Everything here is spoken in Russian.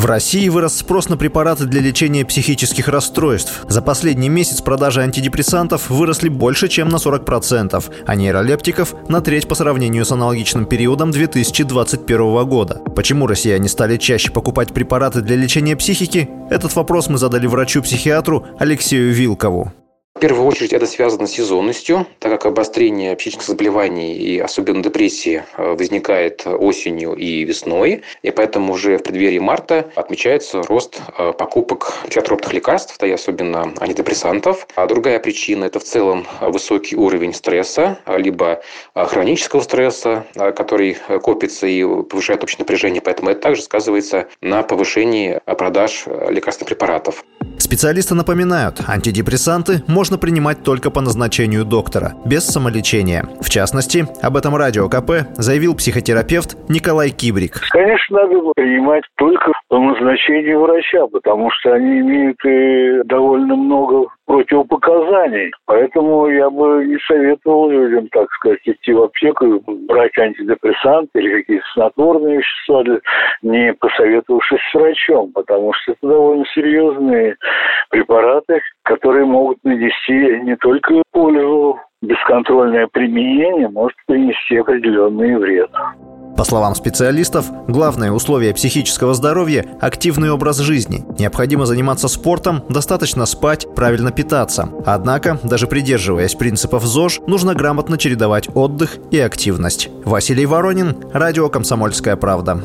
В России вырос спрос на препараты для лечения психических расстройств. За последний месяц продажи антидепрессантов выросли больше, чем на 40%, а нейролептиков – на треть по сравнению с аналогичным периодом 2021 года. Почему россияне стали чаще покупать препараты для лечения психики? Этот вопрос мы задали врачу-психиатру Алексею Вилкову. В первую очередь это связано с сезонностью, так как обострение психических заболеваний и особенно депрессии э, возникает осенью и весной, и поэтому уже в преддверии марта отмечается рост э, покупок психотропных лекарств, да и особенно антидепрессантов. А другая причина – это в целом высокий уровень стресса, либо э, хронического стресса, который копится и повышает общее напряжение, поэтому это также сказывается на повышении продаж лекарственных препаратов. Специалисты напоминают, антидепрессанты можно принимать только по назначению доктора, без самолечения. В частности, об этом радио КП заявил психотерапевт Николай Кибрик. Конечно, надо принимать только по назначению врача, потому что они имеют и довольно много противопоказаний. Поэтому я бы не советовал людям, так сказать, идти в аптеку, брать антидепрессанты или какие-то снотворные вещества, не посоветовавшись с врачом, потому что это довольно серьезные препараты, которые могут нанести не только пользу, бесконтрольное применение может принести определенный вред. По словам специалистов, главное условие психического здоровья – активный образ жизни. Необходимо заниматься спортом, достаточно спать, правильно питаться. Однако, даже придерживаясь принципов ЗОЖ, нужно грамотно чередовать отдых и активность. Василий Воронин, Радио «Комсомольская правда».